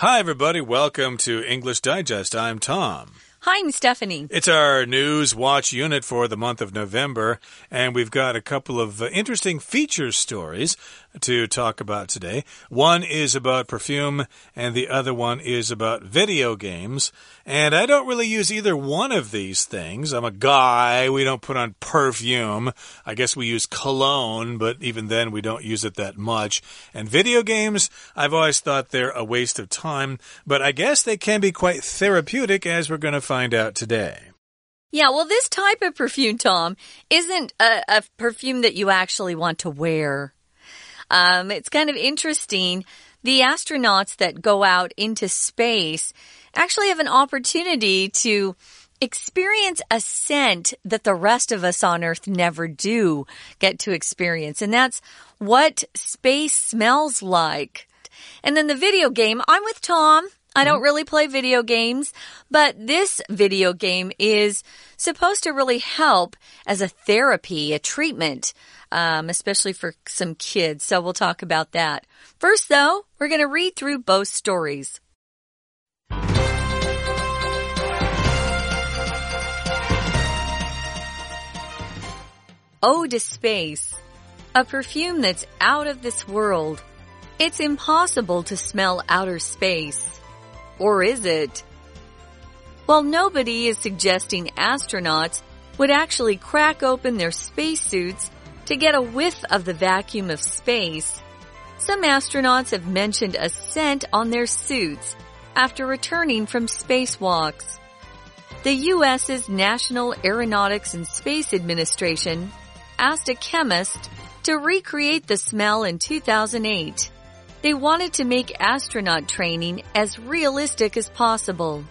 Hi, everybody. Welcome to English Digest. I'm Tom. Hi, I'm Stephanie. It's our news watch unit for the month of November, and we've got a couple of uh, interesting feature stories to talk about today. One is about perfume, and the other one is about video games. And I don't really use either one of these things. I'm a guy. We don't put on perfume. I guess we use cologne, but even then we don't use it that much. And video games, I've always thought they're a waste of time, but I guess they can be quite therapeutic, as we're going to find out today. Yeah, well, this type of perfume, Tom, isn't a, a perfume that you actually want to wear. Um, it's kind of interesting. The astronauts that go out into space actually have an opportunity to experience a scent that the rest of us on Earth never do get to experience. And that's what space smells like. And then the video game, I'm with Tom. I don't really play video games, but this video game is supposed to really help as a therapy, a treatment, um, especially for some kids. So we'll talk about that. First, though, we're going to read through both stories. Eau de Space, a perfume that's out of this world. It's impossible to smell outer space. Or is it? While nobody is suggesting astronauts would actually crack open their spacesuits to get a whiff of the vacuum of space, some astronauts have mentioned a scent on their suits after returning from spacewalks. The U.S.'s National Aeronautics and Space Administration asked a chemist to recreate the smell in 2008. They wanted to make astronaut training as realistic as possible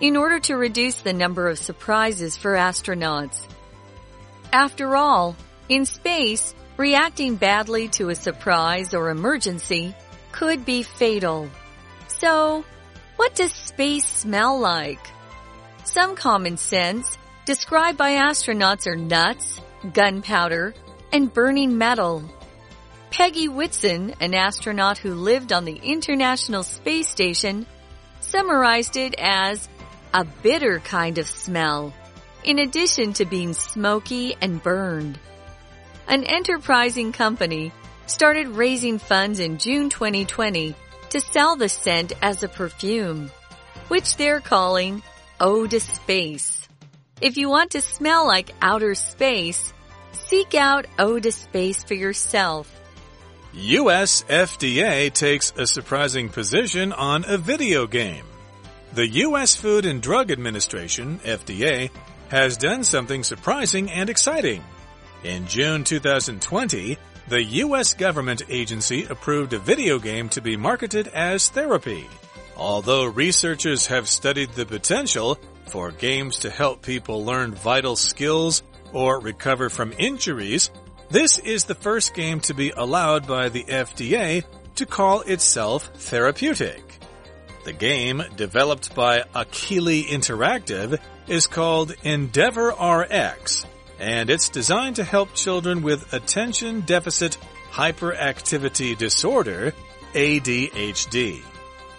in order to reduce the number of surprises for astronauts. After all, in space, reacting badly to a surprise or emergency could be fatal. So, what does space smell like? Some common scents described by astronauts are nuts, gunpowder, and burning metal. Peggy Whitson, an astronaut who lived on the International Space Station, summarized it as a bitter kind of smell, in addition to being smoky and burned. An enterprising company started raising funds in June 2020 to sell the scent as a perfume, which they're calling Eau de Space. If you want to smell like outer space, seek out Eau de Space for yourself. US FDA takes a surprising position on a video game. The US Food and Drug Administration, FDA, has done something surprising and exciting. In June 2020, the US government agency approved a video game to be marketed as therapy. Although researchers have studied the potential for games to help people learn vital skills or recover from injuries, this is the first game to be allowed by the FDA to call itself therapeutic. The game, developed by Akili Interactive, is called Endeavor RX, and it's designed to help children with attention deficit hyperactivity disorder, ADHD.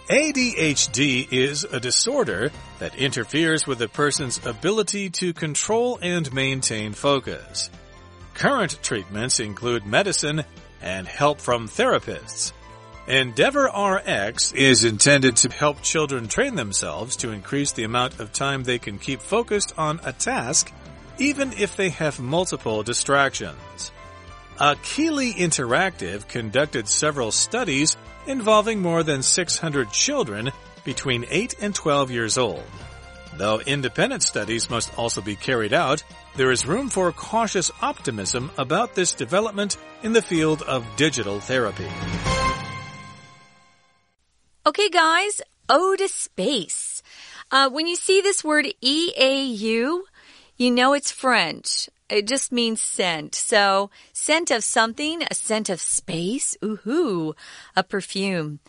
ADHD is a disorder that interferes with a person's ability to control and maintain focus. Current treatments include medicine and help from therapists. Endeavor RX is intended to help children train themselves to increase the amount of time they can keep focused on a task, even if they have multiple distractions. Akili Interactive conducted several studies involving more than 600 children between 8 and 12 years old. Though independent studies must also be carried out, there is room for cautious optimism about this development in the field of digital therapy. Okay, guys, Eau de Space. Uh, when you see this word EAU, you know it's French. It just means scent. So, scent of something, a scent of space, ooh, a perfume.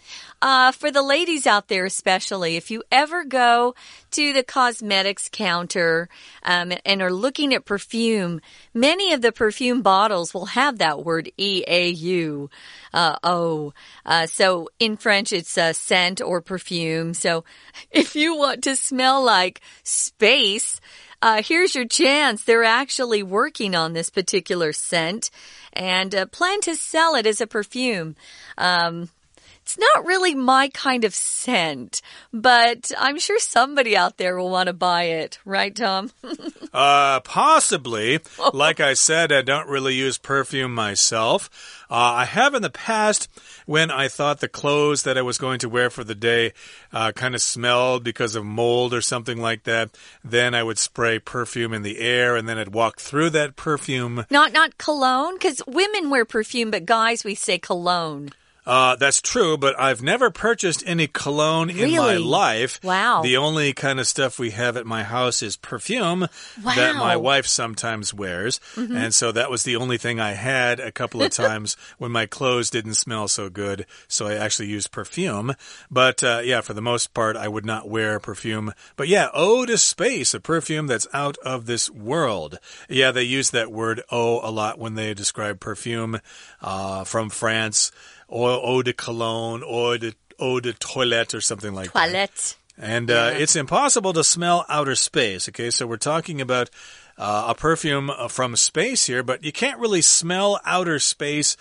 Uh, for the ladies out there, especially, if you ever go to the cosmetics counter um, and are looking at perfume, many of the perfume bottles will have that word E A U. Uh, oh, uh, so in French, it's a scent or perfume. So if you want to smell like space, uh, here's your chance. They're actually working on this particular scent and uh, plan to sell it as a perfume. Um, it's not really my kind of scent, but I'm sure somebody out there will want to buy it, right, Tom? uh, possibly. Like I said, I don't really use perfume myself. Uh, I have in the past when I thought the clothes that I was going to wear for the day uh, kind of smelled because of mold or something like that. Then I would spray perfume in the air and then I'd walk through that perfume. Not not cologne because women wear perfume, but guys we say cologne. Uh, that's true, but I've never purchased any cologne really? in my life. Wow. The only kind of stuff we have at my house is perfume wow. that my wife sometimes wears. Mm -hmm. And so that was the only thing I had a couple of times when my clothes didn't smell so good. So I actually used perfume. But uh, yeah, for the most part, I would not wear perfume. But yeah, Eau de Space, a perfume that's out of this world. Yeah, they use that word eau a lot when they describe perfume uh, from France or eau de cologne, or de, eau de toilette, or something like toilette. that. And uh, yeah. it's impossible to smell outer space. Okay, so we're talking about uh, a perfume uh, from space here, but you can't really smell outer space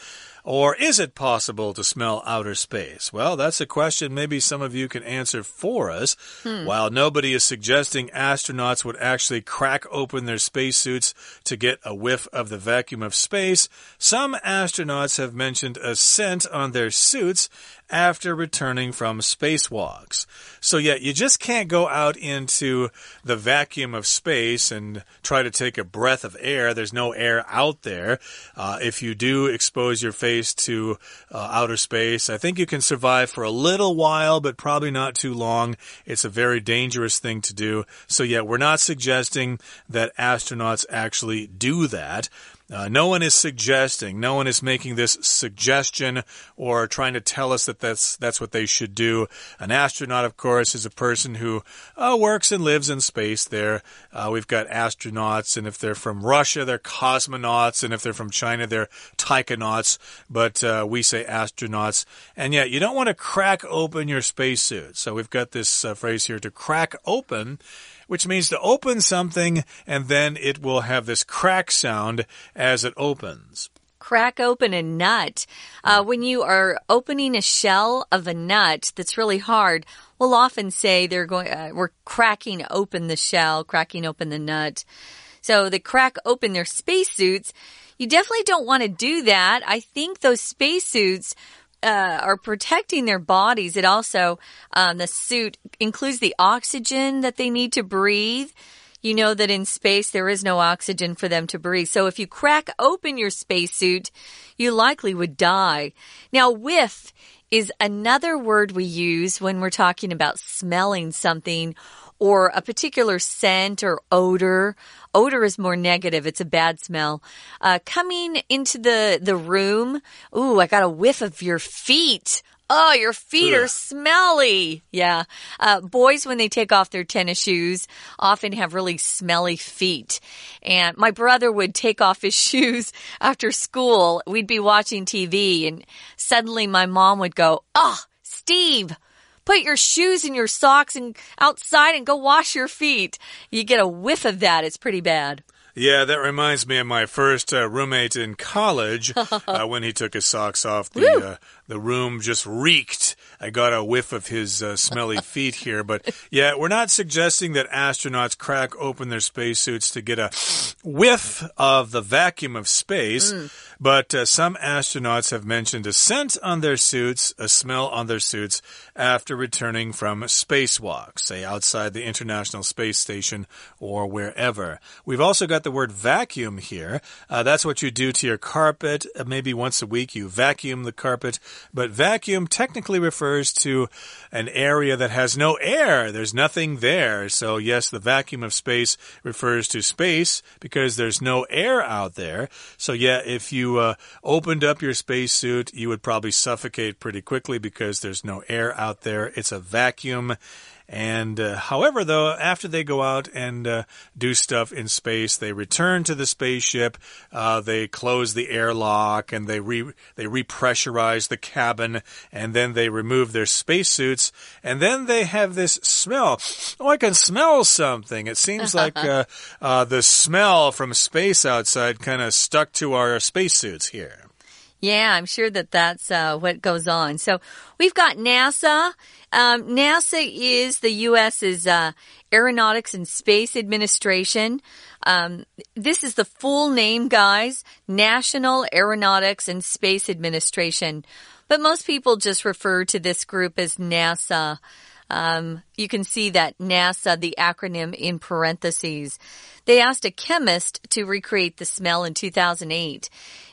or is it possible to smell outer space? Well, that's a question maybe some of you can answer for us. Hmm. While nobody is suggesting astronauts would actually crack open their spacesuits to get a whiff of the vacuum of space, some astronauts have mentioned a scent on their suits after returning from spacewalks. So, yeah, you just can't go out into the vacuum of space and try to take a breath of air. There's no air out there. Uh, if you do expose your face to uh, outer space, I think you can survive for a little while, but probably not too long. It's a very dangerous thing to do. So, yeah, we're not suggesting that astronauts actually do that. Uh, no one is suggesting, no one is making this suggestion or trying to tell us that that's that's what they should do. An astronaut, of course, is a person who uh, works and lives in space. There, uh, we've got astronauts, and if they're from Russia, they're cosmonauts, and if they're from China, they're taikonauts. But uh, we say astronauts, and yet you don't want to crack open your spacesuit. So we've got this uh, phrase here to crack open which means to open something and then it will have this crack sound as it opens crack open a nut. Uh, when you are opening a shell of a nut that's really hard, we'll often say they're going, uh, we're cracking open the shell, cracking open the nut. So they crack open their spacesuits. You definitely don't want to do that. I think those spacesuits uh, are protecting their bodies. It also, um, the suit includes the oxygen that they need to breathe. You know that in space there is no oxygen for them to breathe. So if you crack open your spacesuit, you likely would die. Now, whiff is another word we use when we're talking about smelling something or a particular scent or odor. Odor is more negative. It's a bad smell. Uh, coming into the, the room. Ooh, I got a whiff of your feet. Oh, your feet Ugh. are smelly. Yeah. Uh, boys, when they take off their tennis shoes, often have really smelly feet. And my brother would take off his shoes after school. We'd be watching TV and suddenly my mom would go, Oh, Steve, Put your shoes and your socks and outside and go wash your feet. You get a whiff of that. It's pretty bad. Yeah, that reminds me of my first uh, roommate in college. uh, when he took his socks off, the uh, the room just reeked. I got a whiff of his uh, smelly feet here, but yeah, we're not suggesting that astronauts crack open their spacesuits to get a whiff of the vacuum of space. Mm. But uh, some astronauts have mentioned a scent on their suits, a smell on their suits after returning from spacewalks, say outside the International Space Station or wherever. We've also got the word vacuum here. Uh, that's what you do to your carpet. Uh, maybe once a week you vacuum the carpet. But vacuum technically refers to an area that has no air. There's nothing there. So, yes, the vacuum of space refers to space because there's no air out there. So, yeah, if you uh, opened up your spacesuit, you would probably suffocate pretty quickly because there's no air out there. It's a vacuum. And uh, however, though, after they go out and uh, do stuff in space, they return to the spaceship. Uh, they close the airlock and they re they repressurize the cabin, and then they remove their spacesuits, and then they have this smell. Oh, I can smell something. It seems like uh, uh, the smell from space outside kind of stuck to our spacesuits here. Yeah, I'm sure that that's uh, what goes on. So we've got NASA. Um, NASA is the U.S.'s uh, Aeronautics and Space Administration. Um, this is the full name, guys National Aeronautics and Space Administration. But most people just refer to this group as NASA. Um, you can see that NASA, the acronym in parentheses. They asked a chemist to recreate the smell in 2008.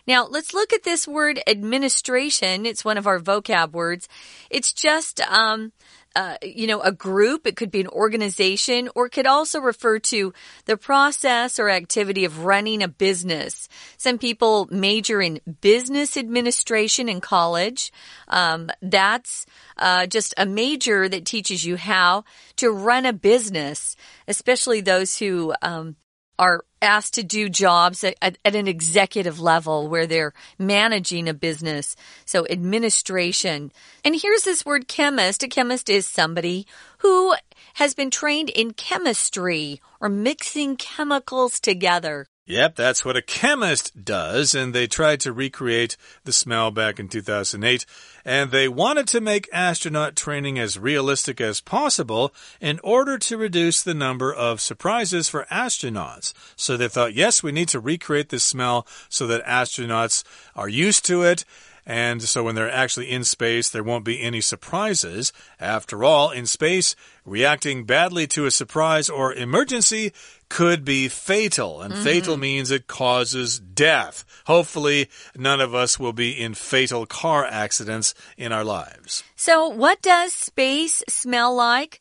Now, let's look at this word administration. It's one of our vocab words. It's just, um, uh, you know, a group. It could be an organization or it could also refer to the process or activity of running a business. Some people major in business administration in college. Um, that's uh, just a major that teaches you how to run a business, especially those who um, are asked to do jobs at, at, an executive level where they're managing a business. So administration. And here's this word chemist. A chemist is somebody who has been trained in chemistry or mixing chemicals together. Yep, that's what a chemist does, and they tried to recreate the smell back in 2008. And they wanted to make astronaut training as realistic as possible in order to reduce the number of surprises for astronauts. So they thought, yes, we need to recreate this smell so that astronauts are used to it and so when they're actually in space, there won't be any surprises. After all, in space, reacting badly to a surprise or emergency could be fatal, and mm -hmm. fatal means it causes death. Hopefully, none of us will be in fatal car accidents in our lives. So, what does space smell like?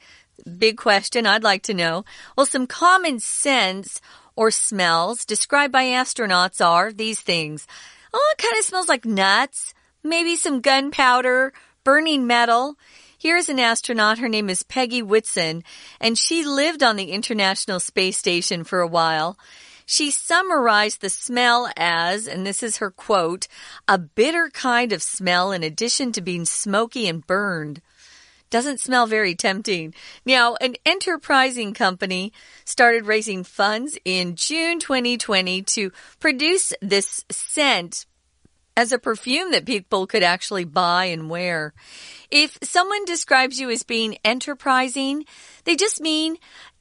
Big question I'd like to know. Well, some common scents or smells described by astronauts are these things. Oh, it kind of smells like nuts maybe some gunpowder, burning metal. Here's an astronaut. Her name is Peggy Whitson, and she lived on the International Space Station for a while. She summarized the smell as, and this is her quote, a bitter kind of smell in addition to being smoky and burned. Doesn't smell very tempting. Now, an enterprising company started raising funds in June 2020 to produce this scent as a perfume that people could actually buy and wear. If someone describes you as being enterprising, they just mean,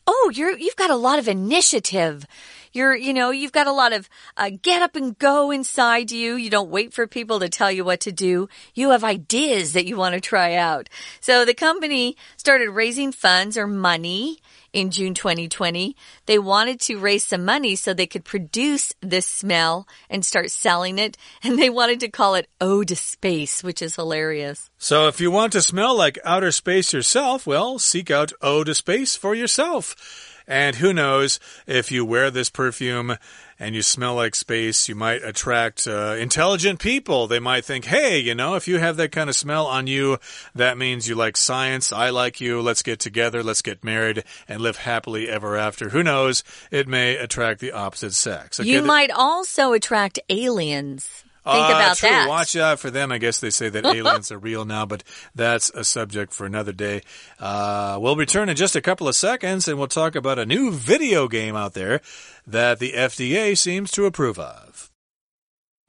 oh, you're, you've got a lot of initiative. You're, you know, you've got a lot of uh, get up and go inside you. You don't wait for people to tell you what to do. You have ideas that you want to try out. So the company started raising funds or money in June 2020. They wanted to raise some money so they could produce this smell and start selling it. And they wanted to call it Eau de Space, which is hilarious. So if you want to smell like outer space yourself, well, seek out Eau de Space for yourself. And who knows if you wear this perfume and you smell like space, you might attract uh, intelligent people. They might think, hey, you know, if you have that kind of smell on you, that means you like science. I like you. Let's get together. Let's get married and live happily ever after. Who knows? It may attract the opposite sex. Okay, you might also attract aliens. Think uh, about true. that. Watch out for them. I guess they say that aliens are real now, but that's a subject for another day. Uh, we'll return in just a couple of seconds and we'll talk about a new video game out there that the FDA seems to approve of.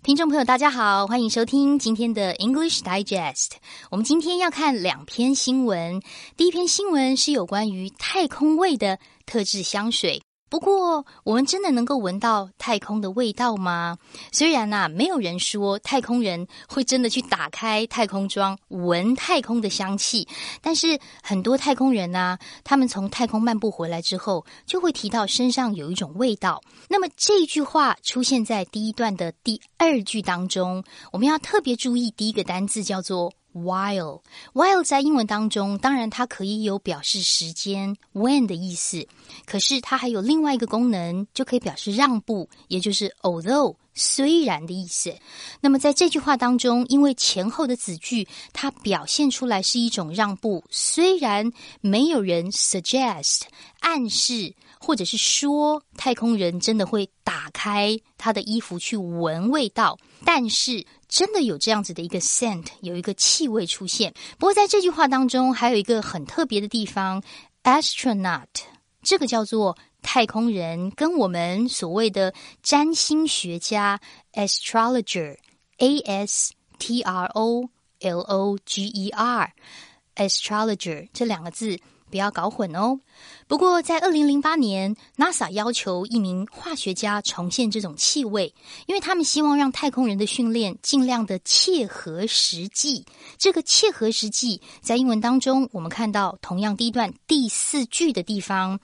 听众朋友，大家好，欢迎收听今天的 English Digest。我们今天要看两篇新闻。第一篇新闻是有关于太空味的特制香水。 不过，我们真的能够闻到太空的味道吗？虽然呐，没有人说太空人会真的去打开太空装闻太空的香气，但是很多太空人呐，他们从太空漫步回来之后，就会提到身上有一种味道。那么这句话出现在第一段的第二句当中，我们要特别注意第一个单字叫做。While while 在英文当中，当然它可以有表示时间 when 的意思，可是它还有另外一个功能，就可以表示让步，也就是 although 虽然的意思。那么在这句话当中，因为前后的子句它表现出来是一种让步，虽然没有人 suggest 暗示。或者是说，太空人真的会打开他的衣服去闻味道，但是真的有这样子的一个 scent，有一个气味出现。不过在这句话当中，还有一个很特别的地方，astronaut 这个叫做太空人，跟我们所谓的占星学家 astrologer，a s t r o l o g e r，astrologer 这两个字。不要搞混哦。不过，在二零零八年，NASA 要求一名化学家重现这种气味，因为他们希望让太空人的训练尽量的切合实际。这个切合实际，在英文当中，我们看到同样第一段第四句的地方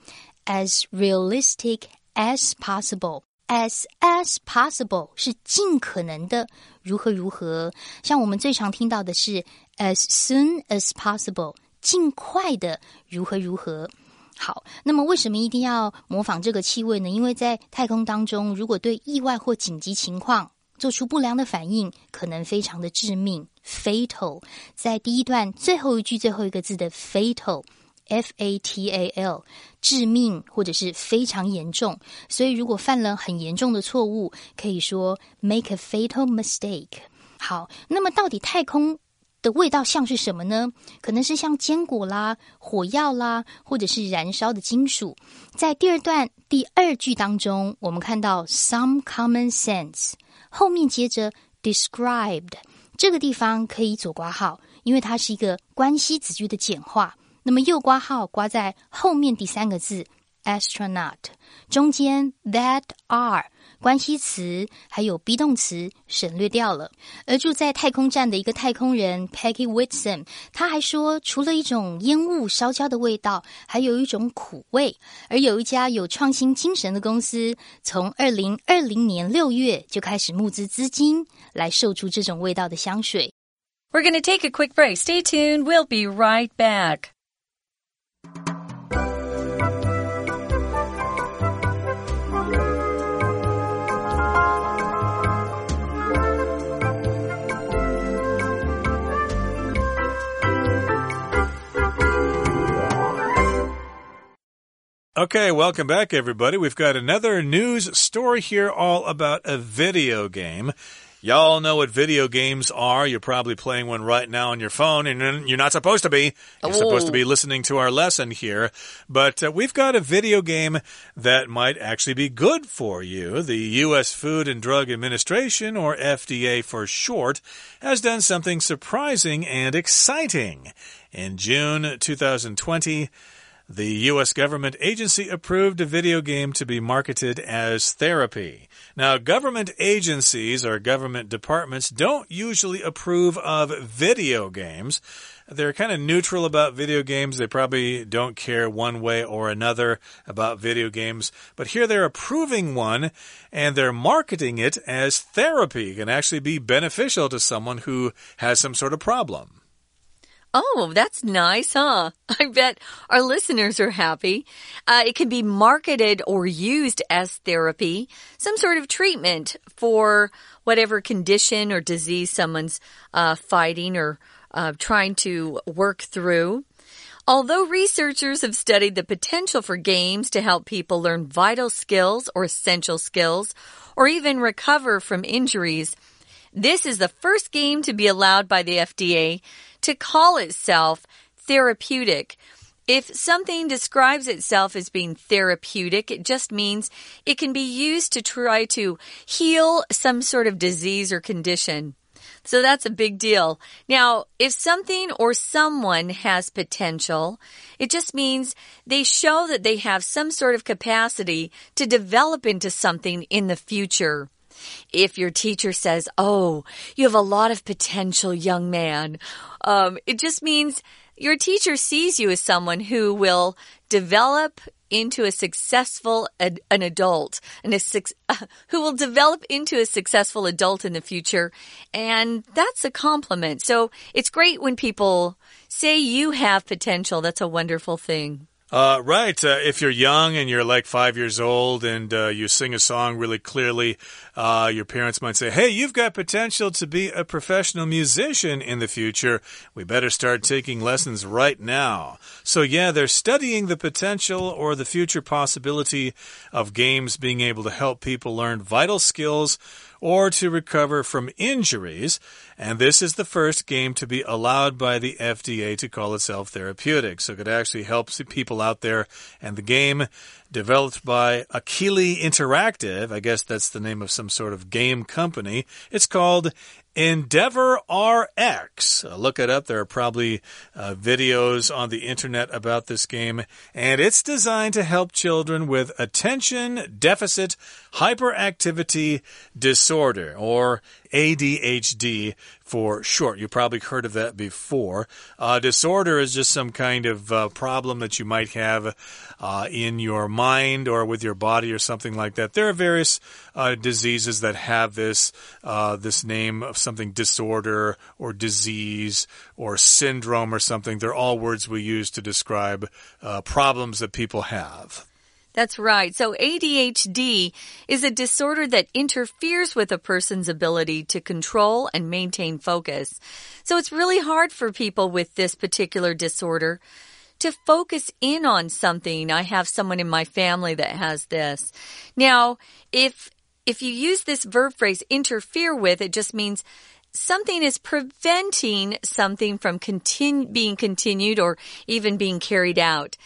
，as realistic as possible，as as possible 是尽可能的如何如何。像我们最常听到的是 as soon as possible。尽快的如何如何好？那么为什么一定要模仿这个气味呢？因为在太空当中，如果对意外或紧急情况做出不良的反应，可能非常的致命 （fatal）。在第一段最后一句最后一个字的 “fatal”（f a t a l），致命或者是非常严重。所以如果犯了很严重的错误，可以说 “make a fatal mistake”。好，那么到底太空？的味道像是什么呢？可能是像坚果啦、火药啦，或者是燃烧的金属。在第二段第二句当中，我们看到 some common sense，后面接着 described 这个地方可以左挂号，因为它是一个关系子句的简化。那么右挂号挂在后面第三个字 astronaut 中间 that are。关系词还有 be 动词省略掉了。而住在太空站的一个太空人 Peggy Whitson，他还说，除了一种烟雾烧焦的味道，还有一种苦味。而有一家有创新精神的公司，从二零二零年六月就开始募资资金，来售出这种味道的香水。We're going to take a quick break. Stay tuned. We'll be right back. Okay, welcome back, everybody. We've got another news story here all about a video game. Y'all know what video games are. You're probably playing one right now on your phone, and you're not supposed to be. You're oh. supposed to be listening to our lesson here. But uh, we've got a video game that might actually be good for you. The U.S. Food and Drug Administration, or FDA for short, has done something surprising and exciting. In June 2020, the U.S. government agency approved a video game to be marketed as therapy. Now, government agencies or government departments don't usually approve of video games. They're kind of neutral about video games. They probably don't care one way or another about video games. But here they're approving one and they're marketing it as therapy. It can actually be beneficial to someone who has some sort of problem. Oh, that's nice, huh? I bet our listeners are happy. Uh, it can be marketed or used as therapy, some sort of treatment for whatever condition or disease someone's uh, fighting or uh, trying to work through. Although researchers have studied the potential for games to help people learn vital skills or essential skills, or even recover from injuries, this is the first game to be allowed by the FDA to call itself therapeutic. If something describes itself as being therapeutic, it just means it can be used to try to heal some sort of disease or condition. So that's a big deal. Now, if something or someone has potential, it just means they show that they have some sort of capacity to develop into something in the future. If your teacher says, Oh, you have a lot of potential, young man, um, it just means your teacher sees you as someone who will develop into a successful an adult and a who will develop into a successful adult in the future and that's a compliment. So it's great when people say you have potential. That's a wonderful thing uh, right. Uh, if you're young and you're like five years old and uh, you sing a song really clearly, uh, your parents might say, Hey, you've got potential to be a professional musician in the future. We better start taking lessons right now. So, yeah, they're studying the potential or the future possibility of games being able to help people learn vital skills or to recover from injuries. And this is the first game to be allowed by the FDA to call itself therapeutic. So it could actually help people out there. And the game developed by Akili Interactive, I guess that's the name of some sort of game company. It's called Endeavor RX. Uh, look it up. There are probably uh, videos on the internet about this game, and it's designed to help children with attention deficit hyperactivity disorder, or ADHD for short. You probably heard of that before. Uh, disorder is just some kind of uh, problem that you might have uh, in your mind or with your body or something like that. There are various uh, diseases that have this uh, this name of something disorder or disease or syndrome or something. They're all words we use to describe uh, problems that people have. That's right. So ADHD is a disorder that interferes with a person's ability to control and maintain focus. So it's really hard for people with this particular disorder to focus in on something. I have someone in my family that has this. Now, if if you use this verb phrase interfere with, it just means something is preventing something from continu being continued or even being carried out.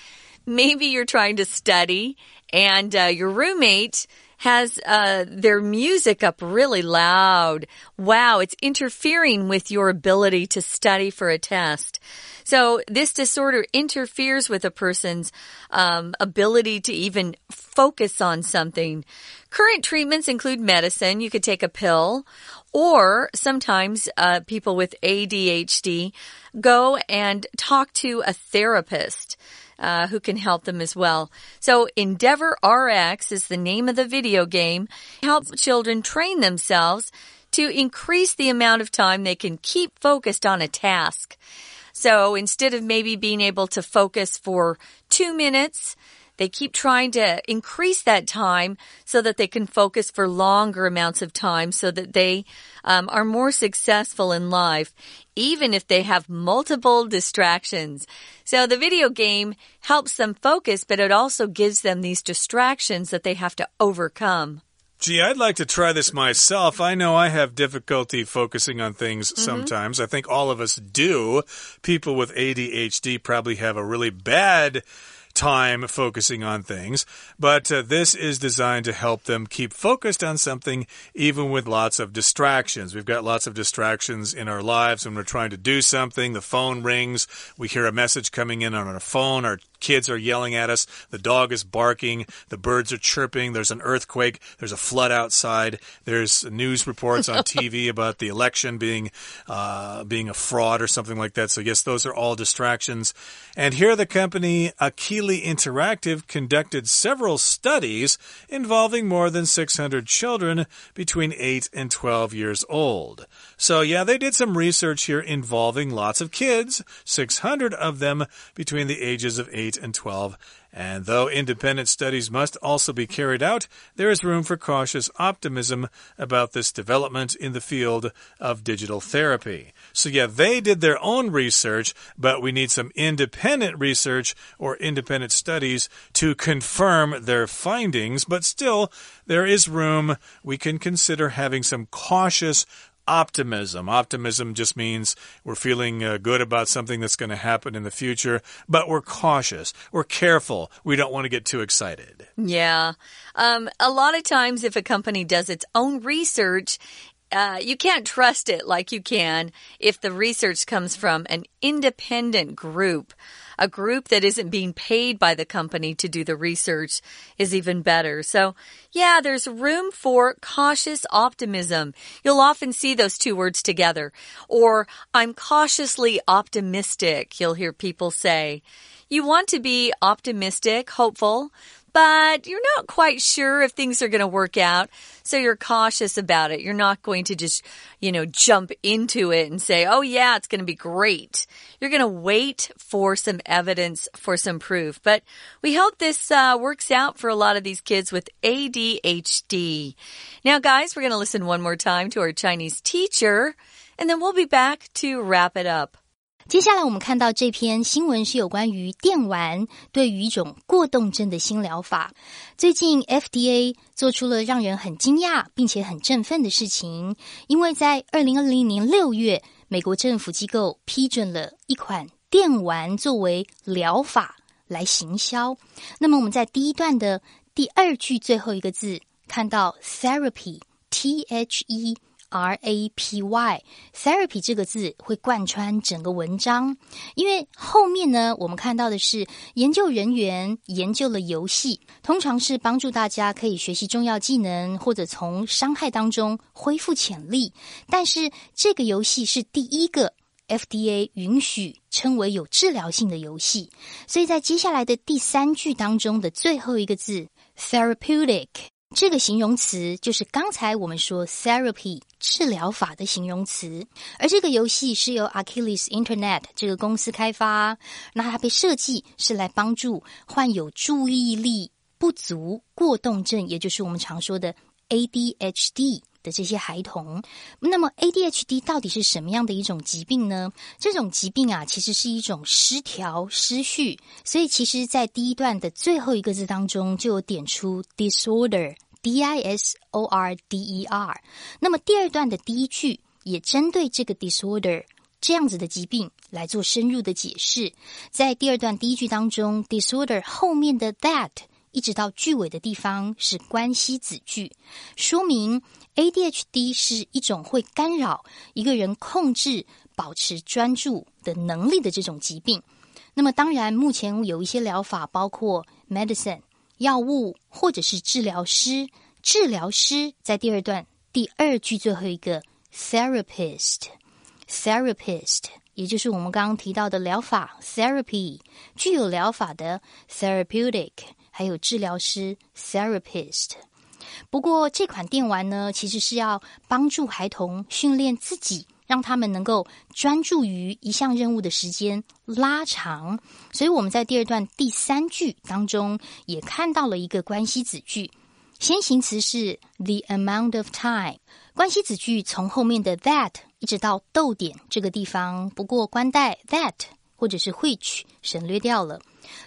Maybe you're trying to study and uh, your roommate has uh, their music up really loud. Wow, it's interfering with your ability to study for a test. So this disorder interferes with a person's um, ability to even focus on something. Current treatments include medicine. You could take a pill, or sometimes uh, people with ADHD go and talk to a therapist uh, who can help them as well. So Endeavor RX is the name of the video game. Help children train themselves to increase the amount of time they can keep focused on a task. So instead of maybe being able to focus for two minutes, they keep trying to increase that time so that they can focus for longer amounts of time so that they um, are more successful in life, even if they have multiple distractions. So the video game helps them focus, but it also gives them these distractions that they have to overcome. Gee, I'd like to try this myself. I know I have difficulty focusing on things mm -hmm. sometimes. I think all of us do. People with ADHD probably have a really bad time focusing on things, but uh, this is designed to help them keep focused on something even with lots of distractions. We've got lots of distractions in our lives when we're trying to do something. The phone rings, we hear a message coming in on our phone, our kids are yelling at us, the dog is barking, the birds are chirping, there's an earthquake, there's a flood outside, there's news reports on TV about the election being uh, being a fraud or something like that. So yes, those are all distractions. And here the company Akili Interactive conducted several studies involving more than 600 children between 8 and 12 years old. So yeah, they did some research here involving lots of kids, 600 of them between the ages of 8 and 12 and though independent studies must also be carried out, there is room for cautious optimism about this development in the field of digital therapy. So, yeah, they did their own research, but we need some independent research or independent studies to confirm their findings. But still, there is room. We can consider having some cautious optimism. Optimism just means we're feeling uh, good about something that's going to happen in the future, but we're cautious. We're careful. We don't want to get too excited. Yeah. Um, a lot of times, if a company does its own research, uh, you can't trust it like you can if the research comes from an independent group. A group that isn't being paid by the company to do the research is even better. So, yeah, there's room for cautious optimism. You'll often see those two words together. Or, I'm cautiously optimistic, you'll hear people say. You want to be optimistic, hopeful, but you're not quite sure if things are going to work out. So you're cautious about it. You're not going to just, you know, jump into it and say, oh, yeah, it's going to be great. You're going to wait for some evidence, for some proof. But we hope this uh, works out for a lot of these kids with ADHD. Now, guys, we're going to listen one more time to our Chinese teacher, and then we'll be back to wrap it up. 接下来我们看到这篇新闻是有关于电玩对于一种过动症的新疗法。最近 FDA 做出了让人很惊讶并且很振奋的事情，因为在二零二零年六月，美国政府机构批准了一款电玩作为疗法来行销。那么我们在第一段的第二句最后一个字看到 therapy，T H E。R A P Y therapy 这个字会贯穿整个文章，因为后面呢，我们看到的是研究人员研究了游戏，通常是帮助大家可以学习重要技能，或者从伤害当中恢复潜力。但是这个游戏是第一个 FDA 允许称为有治疗性的游戏，所以在接下来的第三句当中的最后一个字 therapeutic。这个形容词就是刚才我们说 therapy 治疗法的形容词，而这个游戏是由 Achilles Internet 这个公司开发，那它被设计是来帮助患有注意力不足过动症，也就是我们常说的 ADHD。这些孩童，那么 ADHD 到底是什么样的一种疾病呢？这种疾病啊，其实是一种失调、失序，所以其实，在第一段的最后一个字当中，就有点出 disorder，D I S O R D E R。那么第二段的第一句也针对这个 disorder 这样子的疾病来做深入的解释。在第二段第一句当中，disorder 后面的 that 一直到句尾的地方是关系子句，说明。ADHD 是一种会干扰一个人控制、保持专注的能力的这种疾病。那么，当然，目前有一些疗法，包括 medicine 药物，或者是治疗师。治疗师在第二段第二句最后一个 therapist，therapist，也就是我们刚刚提到的疗法 therapy，具有疗法的 therapeutic，还有治疗师 therapist。不过，这款电玩呢，其实是要帮助孩童训练自己，让他们能够专注于一项任务的时间拉长。所以我们在第二段第三句当中也看到了一个关系子句，先行词是 the amount of time，关系子句从后面的 that 一直到逗点这个地方，不过关带 that 或者是 which 省略掉了。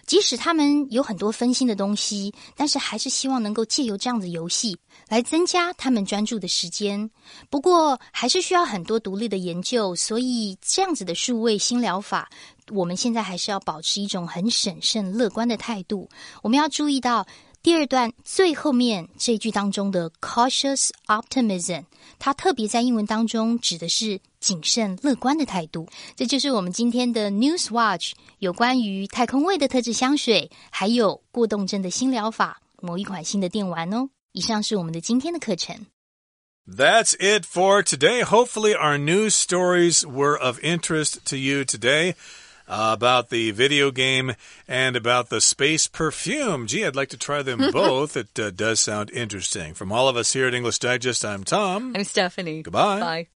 即使他们有很多分心的东西，但是还是希望能够借由这样的游戏来增加他们专注的时间。不过，还是需要很多独立的研究，所以这样子的数位新疗法，我们现在还是要保持一种很审慎、乐观的态度。我们要注意到。第二段最后面这句当中的 cautious optimism，它特别在英文当中指的是谨慎乐观的态度。这就是我们今天的 News Watch 有关于太空味的特制香水，还有过动症的新疗法，某一款新的电玩哦。以上是我们的今天的课程。That's it for today. Hopefully, our news stories were of interest to you today. uh, about the video game and about the space perfume. Gee, I'd like to try them both. It uh, does sound interesting. From all of us here at English Digest, I'm Tom. I'm Stephanie. Goodbye. Bye.